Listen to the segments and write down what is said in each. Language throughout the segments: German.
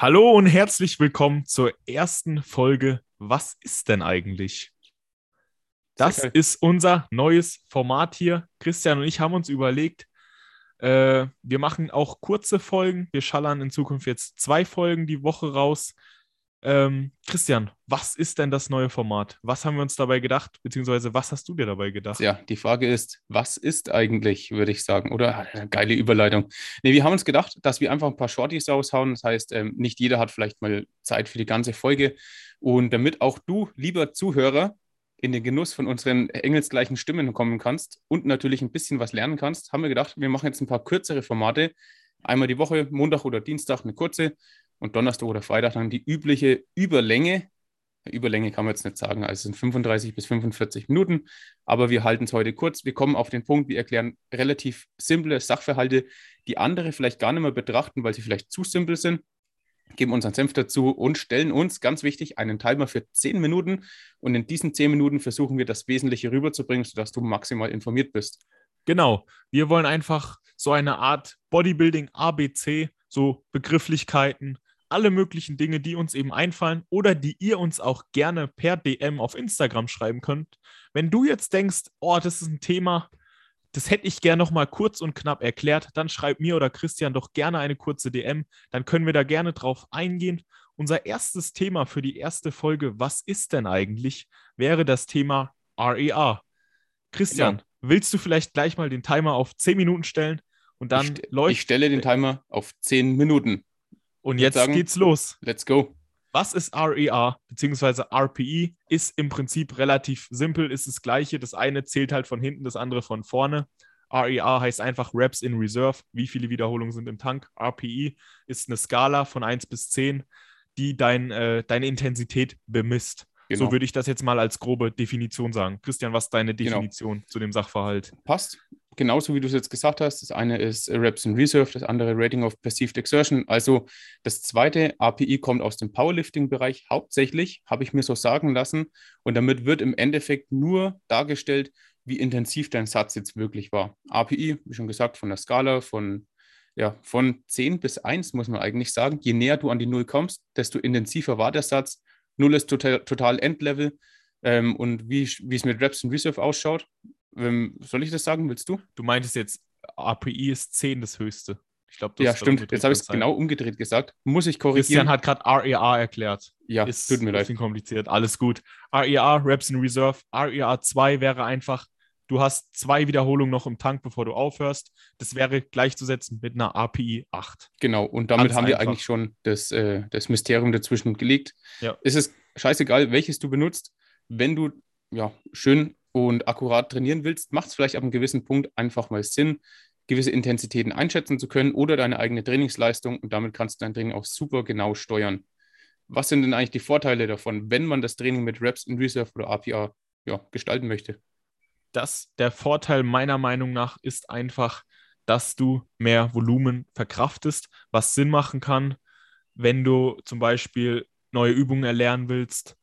Hallo und herzlich willkommen zur ersten Folge Was ist denn eigentlich? Das ist unser neues Format hier. Christian und ich haben uns überlegt, äh, wir machen auch kurze Folgen. Wir schallern in Zukunft jetzt zwei Folgen die Woche raus. Ähm, Christian, was ist denn das neue Format? Was haben wir uns dabei gedacht, beziehungsweise was hast du dir dabei gedacht? Ja, die Frage ist, was ist eigentlich, würde ich sagen, oder? Eine geile Überleitung. Nee, wir haben uns gedacht, dass wir einfach ein paar Shorties raushauen. Das heißt, ähm, nicht jeder hat vielleicht mal Zeit für die ganze Folge. Und damit auch du, lieber Zuhörer, in den Genuss von unseren engelsgleichen Stimmen kommen kannst und natürlich ein bisschen was lernen kannst, haben wir gedacht, wir machen jetzt ein paar kürzere Formate. Einmal die Woche, Montag oder Dienstag eine kurze und Donnerstag oder Freitag dann die übliche Überlänge. Überlänge kann man jetzt nicht sagen, also es sind 35 bis 45 Minuten, aber wir halten es heute kurz. Wir kommen auf den Punkt, wir erklären relativ simple Sachverhalte, die andere vielleicht gar nicht mehr betrachten, weil sie vielleicht zu simpel sind, geben unseren Senf dazu und stellen uns, ganz wichtig, einen Timer für 10 Minuten. Und in diesen 10 Minuten versuchen wir das Wesentliche rüberzubringen, sodass du maximal informiert bist. Genau, wir wollen einfach so eine Art Bodybuilding ABC, so Begrifflichkeiten, alle möglichen Dinge, die uns eben einfallen oder die ihr uns auch gerne per DM auf Instagram schreiben könnt. Wenn du jetzt denkst, oh, das ist ein Thema, das hätte ich gerne noch mal kurz und knapp erklärt, dann schreib mir oder Christian doch gerne eine kurze DM, dann können wir da gerne drauf eingehen. Unser erstes Thema für die erste Folge, was ist denn eigentlich, wäre das Thema RER. Christian, genau. willst du vielleicht gleich mal den Timer auf 10 Minuten stellen und dann ich, läuft. Ich stelle den Timer auf 10 Minuten. Und jetzt sagen, geht's los. Let's go. Was ist RER bzw. RPE? Ist im Prinzip relativ simpel, ist das gleiche. Das eine zählt halt von hinten, das andere von vorne. RER heißt einfach Reps in Reserve, wie viele Wiederholungen sind im Tank. RPE ist eine Skala von 1 bis 10, die dein, äh, deine Intensität bemisst. Genau. So würde ich das jetzt mal als grobe Definition sagen. Christian, was ist deine genau. Definition genau. zu dem Sachverhalt? Passt genauso wie du es jetzt gesagt hast. Das eine ist Reps in Reserve, das andere Rating of Perceived Exertion. Also das zweite API kommt aus dem Powerlifting-Bereich hauptsächlich, habe ich mir so sagen lassen. Und damit wird im Endeffekt nur dargestellt, wie intensiv dein Satz jetzt wirklich war. API, wie schon gesagt, von der Skala von, ja, von 10 bis 1 muss man eigentlich sagen. Je näher du an die 0 kommst, desto intensiver war der Satz. 0 ist total, total Endlevel. Ähm, und wie, es mit Reps in Reserve ausschaut, soll ich das sagen? Willst du? Du meintest jetzt, API ist 10 das höchste. Ich glaube, Ja, stimmt. Jetzt habe ich es genau umgedreht gesagt. Muss ich korrigieren? Christian hat gerade RER erklärt. Ja, ist tut mir leid. Ist kompliziert. Alles gut. RER, Reps in Reserve. RER 2 wäre einfach, du hast zwei Wiederholungen noch im Tank, bevor du aufhörst. Das wäre gleichzusetzen mit einer API 8. Genau, und damit Ganz haben einfach. wir eigentlich schon das, äh, das Mysterium dazwischen gelegt. Ja. Es ist scheißegal, welches du benutzt. Wenn du ja, schön und akkurat trainieren willst, macht es vielleicht ab einem gewissen Punkt einfach mal Sinn, gewisse Intensitäten einschätzen zu können oder deine eigene Trainingsleistung und damit kannst du dein Training auch super genau steuern. Was sind denn eigentlich die Vorteile davon, wenn man das Training mit Reps in Reserve oder APR ja, gestalten möchte? Das, der Vorteil meiner Meinung nach ist einfach, dass du mehr Volumen verkraftest, was Sinn machen kann, wenn du zum Beispiel neue Übungen erlernen willst,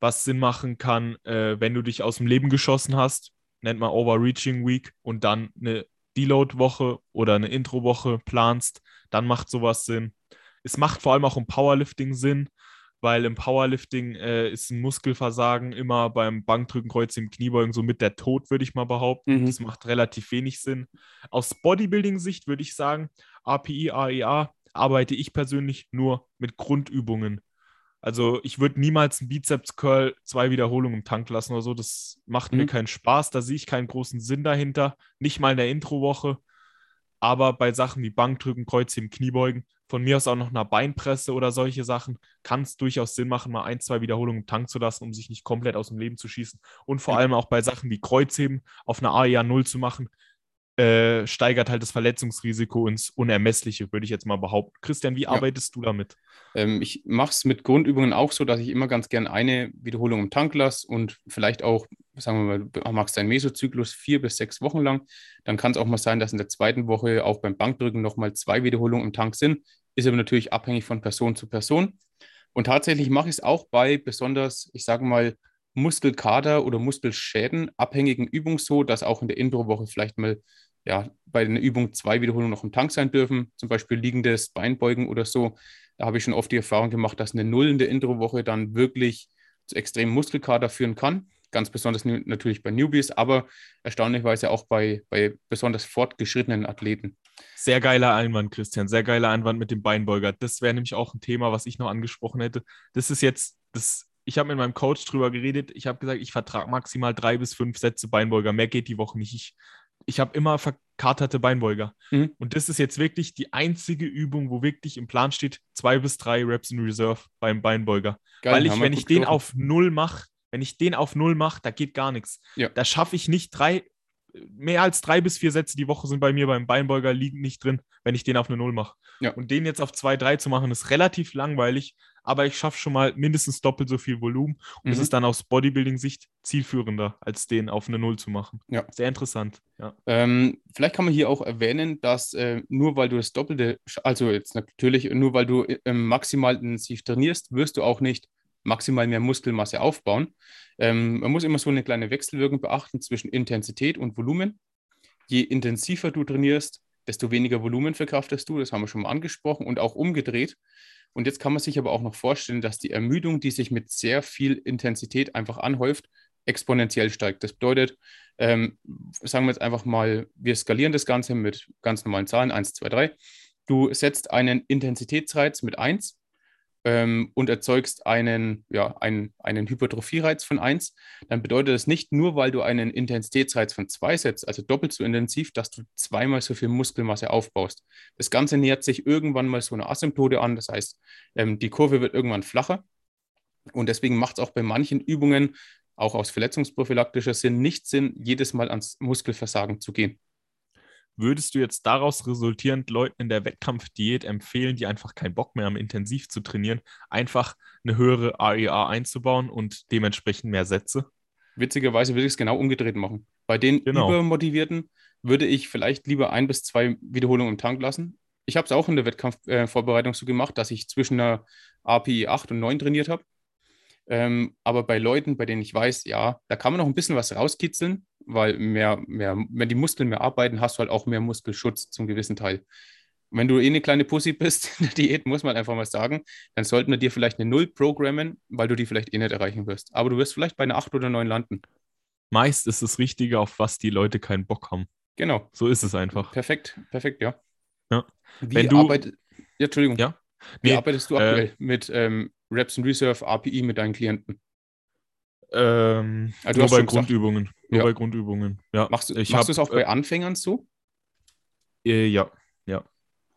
was Sinn machen kann, äh, wenn du dich aus dem Leben geschossen hast, nennt man Overreaching Week und dann eine Deload-Woche oder eine Intro-Woche planst, dann macht sowas Sinn. Es macht vor allem auch im Powerlifting Sinn, weil im Powerlifting äh, ist ein Muskelversagen immer beim Bankdrücken, Kreuzheben, Kniebeugen so mit der Tod, würde ich mal behaupten. Mhm. Das macht relativ wenig Sinn. Aus Bodybuilding-Sicht würde ich sagen, API, AEA arbeite ich persönlich nur mit Grundübungen. Also ich würde niemals einen Bizeps-Curl zwei Wiederholungen im Tank lassen oder so. Das macht mhm. mir keinen Spaß. Da sehe ich keinen großen Sinn dahinter. Nicht mal in der Introwoche. Aber bei Sachen wie Bankdrücken, Kreuzheben, Kniebeugen, von mir aus auch noch einer Beinpresse oder solche Sachen, kann es durchaus Sinn machen, mal ein, zwei Wiederholungen im Tank zu lassen, um sich nicht komplett aus dem Leben zu schießen. Und vor allem auch bei Sachen wie Kreuzheben auf einer AEA 0 zu machen, äh, steigert halt das Verletzungsrisiko ins Unermessliche, würde ich jetzt mal behaupten. Christian, wie ja. arbeitest du damit? Ähm, ich mache es mit Grundübungen auch so, dass ich immer ganz gern eine Wiederholung im Tank lasse und vielleicht auch, sagen wir mal, du machst deinen Mesozyklus vier bis sechs Wochen lang. Dann kann es auch mal sein, dass in der zweiten Woche auch beim Bankdrücken nochmal zwei Wiederholungen im Tank sind. Ist aber natürlich abhängig von Person zu Person. Und tatsächlich mache ich es auch bei besonders, ich sage mal, Muskelkater oder Muskelschäden abhängigen Übungen so, dass auch in der Introwoche vielleicht mal ja, bei der Übung zwei Wiederholungen noch im Tank sein dürfen, zum Beispiel liegendes Beinbeugen oder so. Da habe ich schon oft die Erfahrung gemacht, dass eine Null in der Introwoche dann wirklich zu extremen Muskelkater führen kann. Ganz besonders natürlich bei Newbies, aber erstaunlicherweise auch bei, bei besonders fortgeschrittenen Athleten. Sehr geiler Einwand, Christian. Sehr geiler Einwand mit dem Beinbeuger. Das wäre nämlich auch ein Thema, was ich noch angesprochen hätte. Das ist jetzt, das, ich habe mit meinem Coach drüber geredet. Ich habe gesagt, ich vertrage maximal drei bis fünf Sätze Beinbeuger. Mehr geht die Woche nicht. Ich, ich habe immer verkaterte Beinbeuger. Mhm. Und das ist jetzt wirklich die einzige Übung, wo wirklich im Plan steht, zwei bis drei Reps in Reserve beim Beinbeuger. Geil, Weil ich, wenn ich den auf null mache, wenn ich den auf null mache, da geht gar nichts. Ja. Da schaffe ich nicht drei, mehr als drei bis vier Sätze die Woche sind bei mir beim Beinbeuger liegen nicht drin, wenn ich den auf eine Null mache. Ja. Und den jetzt auf zwei, drei zu machen, ist relativ langweilig, aber ich schaffe schon mal mindestens doppelt so viel Volumen und es mhm. ist dann aus Bodybuilding-Sicht zielführender, als den auf eine Null zu machen. Ja. Sehr interessant. Ja. Ähm, vielleicht kann man hier auch erwähnen, dass äh, nur weil du das Doppelte, also jetzt natürlich nur weil du äh, maximal intensiv trainierst, wirst du auch nicht maximal mehr Muskelmasse aufbauen. Ähm, man muss immer so eine kleine Wechselwirkung beachten zwischen Intensität und Volumen. Je intensiver du trainierst, desto weniger Volumen verkraftest du. Das haben wir schon mal angesprochen und auch umgedreht. Und jetzt kann man sich aber auch noch vorstellen, dass die Ermüdung, die sich mit sehr viel Intensität einfach anhäuft, exponentiell steigt. Das bedeutet, ähm, sagen wir jetzt einfach mal, wir skalieren das Ganze mit ganz normalen Zahlen, 1, 2, 3. Du setzt einen Intensitätsreiz mit 1 ähm, und erzeugst einen, ja, einen, einen Hypertrophiereiz von 1, dann bedeutet das nicht nur, weil du einen Intensitätsreiz von 2 setzt, also doppelt so intensiv, dass du zweimal so viel Muskelmasse aufbaust. Das Ganze nähert sich irgendwann mal so eine Asymptote an, das heißt, ähm, die Kurve wird irgendwann flacher. Und deswegen macht es auch bei manchen Übungen, auch aus verletzungsprophylaktischer Sinn, nicht Sinn, jedes Mal ans Muskelversagen zu gehen. Würdest du jetzt daraus resultierend Leuten in der Wettkampfdiät empfehlen, die einfach keinen Bock mehr haben, intensiv zu trainieren, einfach eine höhere AEA e einzubauen und dementsprechend mehr Sätze? Witzigerweise würde ich es genau umgedreht machen. Bei den genau. Übermotivierten würde ich vielleicht lieber ein bis zwei Wiederholungen im Tank lassen. Ich habe es auch in der Wettkampfvorbereitung äh, so gemacht, dass ich zwischen einer API 8 und 9 trainiert habe. Ähm, aber bei Leuten, bei denen ich weiß, ja, da kann man noch ein bisschen was rauskitzeln, weil mehr, mehr, wenn die Muskeln mehr arbeiten, hast du halt auch mehr Muskelschutz zum gewissen Teil. Und wenn du eh eine kleine Pussy bist in der Diät, muss man einfach mal sagen, dann sollten wir dir vielleicht eine Null programmen, weil du die vielleicht eh nicht erreichen wirst. Aber du wirst vielleicht bei einer 8 oder 9 landen. Meist ist das Richtige, auf was die Leute keinen Bock haben. Genau. So ist es einfach. Perfekt, perfekt, ja. ja. Wie wenn du, arbeit... Ja, Entschuldigung. Ja? Wie nee, arbeitest du aktuell äh, mit ähm, Reps and Reserve API mit deinen Klienten? Ähm, also nur bei Grundübungen. Nur ja. bei Grundübungen. Ja. Machst, ich machst du es auch bei äh, Anfängern so? Äh, ja, ja.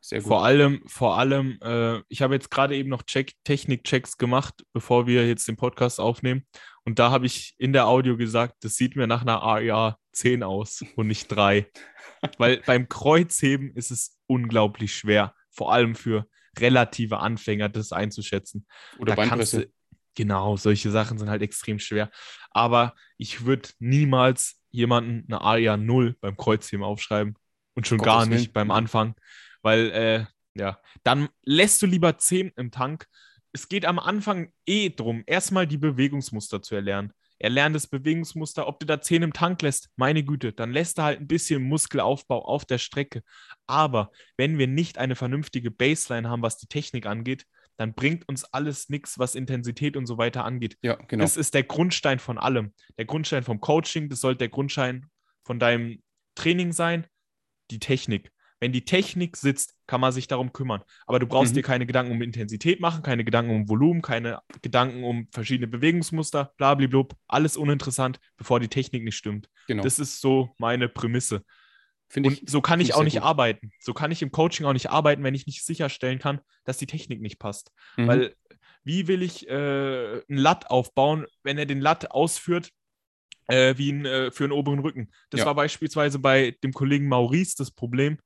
Sehr gut. Vor allem, vor allem, äh, ich habe jetzt gerade eben noch Check, Technik-Checks gemacht, bevor wir jetzt den Podcast aufnehmen. Und da habe ich in der Audio gesagt, das sieht mir nach einer AEA 10 aus und nicht 3. Weil beim Kreuzheben ist es unglaublich schwer, vor allem für relative Anfänger das einzuschätzen. Oder da Beinpresse. Genau, solche Sachen sind halt extrem schwer. Aber ich würde niemals jemanden eine AEA 0 beim Kreuzheben aufschreiben und schon Gottes gar nicht Willen. beim Anfang, weil äh, ja, dann lässt du lieber 10 im Tank. Es geht am Anfang eh drum, erstmal die Bewegungsmuster zu erlernen. Er lernt das Bewegungsmuster, ob du da 10 im Tank lässt, meine Güte, dann lässt er halt ein bisschen Muskelaufbau auf der Strecke. Aber wenn wir nicht eine vernünftige Baseline haben, was die Technik angeht, dann bringt uns alles nichts, was Intensität und so weiter angeht. Ja, genau. Das ist der Grundstein von allem. Der Grundstein vom Coaching, das sollte der Grundstein von deinem Training sein, die Technik. Wenn die Technik sitzt, kann man sich darum kümmern. Aber du brauchst mhm. dir keine Gedanken um Intensität machen, keine Gedanken um Volumen, keine Gedanken um verschiedene Bewegungsmuster, blablabla. Alles uninteressant, bevor die Technik nicht stimmt. Genau. Das ist so meine Prämisse. Find und ich, so kann ich auch nicht gut. arbeiten. So kann ich im Coaching auch nicht arbeiten, wenn ich nicht sicherstellen kann, dass die Technik nicht passt. Mhm. Weil wie will ich äh, einen Latt aufbauen, wenn er den Latt ausführt äh, wie ein, äh, für einen oberen Rücken? Das ja. war beispielsweise bei dem Kollegen Maurice das Problem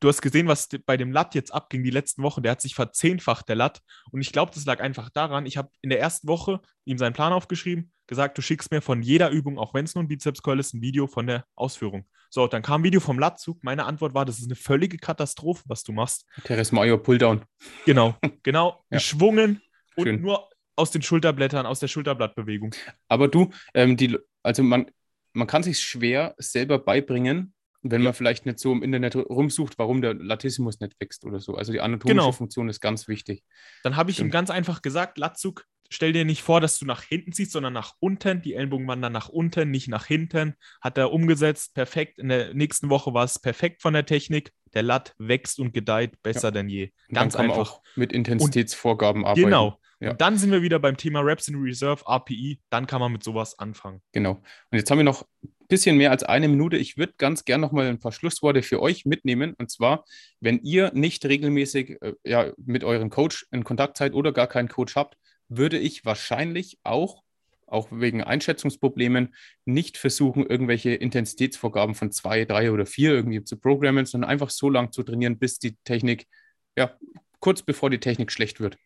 du hast gesehen, was bei dem Latt jetzt abging die letzten Wochen. Der hat sich verzehnfacht, der Latt. Und ich glaube, das lag einfach daran, ich habe in der ersten Woche ihm seinen Plan aufgeschrieben, gesagt, du schickst mir von jeder Übung, auch wenn es nur ein Bizeps-Curl ist, ein Video von der Ausführung. So, dann kam ein Video vom Lattzug. Meine Antwort war, das ist eine völlige Katastrophe, was du machst. Teres Mayo Pulldown. Genau, genau. ja. Geschwungen und Schön. nur aus den Schulterblättern, aus der Schulterblattbewegung. Aber du, ähm, die, also man, man kann sich schwer selber beibringen, wenn Ja. man vielleicht nicht so im Internet rumsucht, warum der Latissimus nicht wächst oder so. Also die anatomische Genau. Funktion ist ganz wichtig. Dann habe ich ihm Stimmt. ganz einfach gesagt, Latzug, stell dir nicht vor, dass du nach hinten ziehst, sondern nach unten. Die Ellenbogen wandern nach unten, nicht nach hinten. Hat er umgesetzt, perfekt. In der nächsten Woche war es perfekt von der Technik. Der Lat wächst und gedeiht besser denn je. Und Ganz dann kann man einfach. auch mit Intensitätsvorgaben arbeiten. Genau. Ja. Und dann sind wir wieder beim Thema Reps in Reserve, RPI. Dann kann man mit sowas anfangen. Genau. Und jetzt haben wir noch bisschen mehr als eine Minute. Ich würde ganz gern noch mal ein paar Schlussworte für euch mitnehmen. Und zwar, wenn ihr nicht regelmäßig äh, ja, mit eurem Coach in Kontakt seid oder gar keinen Coach habt, würde ich wahrscheinlich auch, auch wegen Einschätzungsproblemen, nicht versuchen, irgendwelche Intensitätsvorgaben von zwei, drei oder vier irgendwie zu programmen, sondern einfach so lang zu trainieren, bis die Technik, ja, kurz bevor die Technik schlecht wird.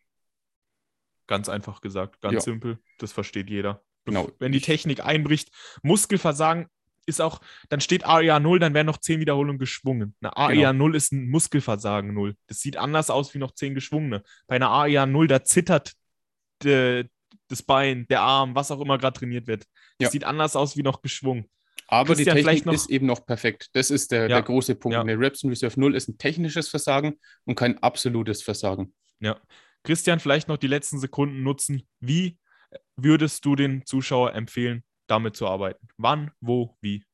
Ganz einfach gesagt, ganz Ja. simpel. Das versteht jeder. Genau. Wenn die Technik einbricht, Muskelversagen ist auch, dann steht AEA 0, dann werden noch 10 Wiederholungen geschwungen. Eine AEA 0 ist ein Muskelversagen 0. Das sieht anders aus wie noch 10 geschwungene. Bei einer AEA 0, da zittert de, das Bein, der Arm, was auch immer gerade trainiert wird. Das Ja. sieht anders aus wie noch geschwungen. Aber Christian, die Technik noch- ist eben noch perfekt. Das ist der, Ja. der große Punkt. Ja. Eine Reps in Reserve 0 ist ein technisches Versagen und kein absolutes Versagen. Ja. Christian, vielleicht noch die letzten Sekunden nutzen. Wie würdest du den Zuschauer empfehlen, damit zu arbeiten? Wann, wo, wie?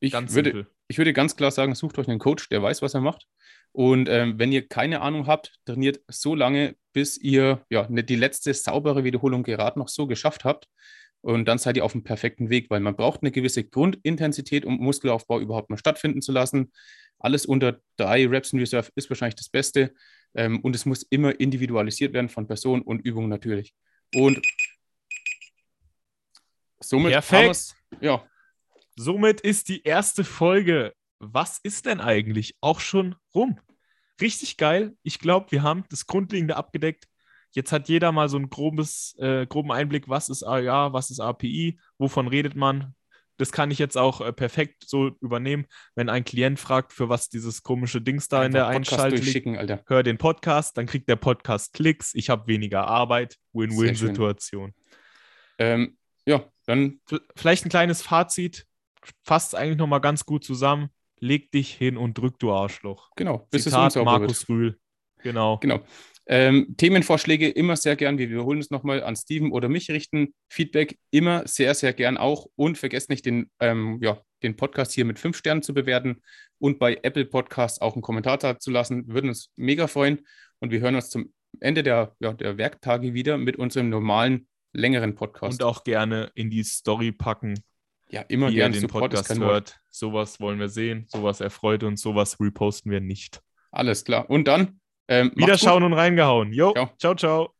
Ich Ganz würde, simpel. ich würde ganz klar sagen, sucht euch einen Coach, der weiß, was er macht. Und ähm, wenn ihr keine Ahnung habt, trainiert so lange, bis ihr ja, ne, die letzte saubere Wiederholung gerade noch so geschafft habt. Und dann seid ihr auf dem perfekten Weg, weil man braucht eine gewisse Grundintensität, um Muskelaufbau überhaupt mal stattfinden zu lassen. Alles unter drei Reps in Reserve ist wahrscheinlich das Beste. Ähm, und es muss immer individualisiert werden von Person und Übung natürlich. Und somit Perfekt. Ja, Somit ist die erste Folge. Was ist denn eigentlich auch schon rum? Richtig geil. Ich glaube, wir haben das Grundlegende abgedeckt. Jetzt hat jeder mal so einen grobes, äh, groben Einblick, was ist AIA, was ist API, wovon redet man. Das kann ich jetzt auch äh, perfekt so übernehmen, wenn ein Klient fragt, für was dieses komische Dings da in der einfach Einschalte liegt. Hör den Podcast, dann kriegt der Podcast Klicks. Ich habe weniger Arbeit. Win-Win-Situation. Ähm, ja, dann Vielleicht ein kleines Fazit. Fasst eigentlich nochmal ganz gut zusammen. Leg dich hin und drück, du Arschloch. genau, bis Zitat es unsauber wird. Markus Rühl. Genau. Genau. Ähm, Themenvorschläge immer sehr gern. Wir wiederholen es nochmal an Steven oder mich richten. Feedback immer sehr, sehr gern auch. Und vergesst nicht, den, ähm, ja, den Podcast hier mit fünf Sternen zu bewerten und bei Apple Podcasts auch einen Kommentar da zu lassen. Würden uns mega freuen. Und wir hören uns zum Ende der, ja, der Werktage wieder mit unserem normalen, längeren Podcast. Und auch gerne in die Story packen, ja, immer wie ihr gern. den Support Podcast hört. Sowas wollen wir sehen. Sowas erfreut uns. Sowas reposten wir nicht. Alles klar. Und dann ähm, macht's gut. Wiederschauen und reingehauen. Jo, Ciao. ciao, ciao.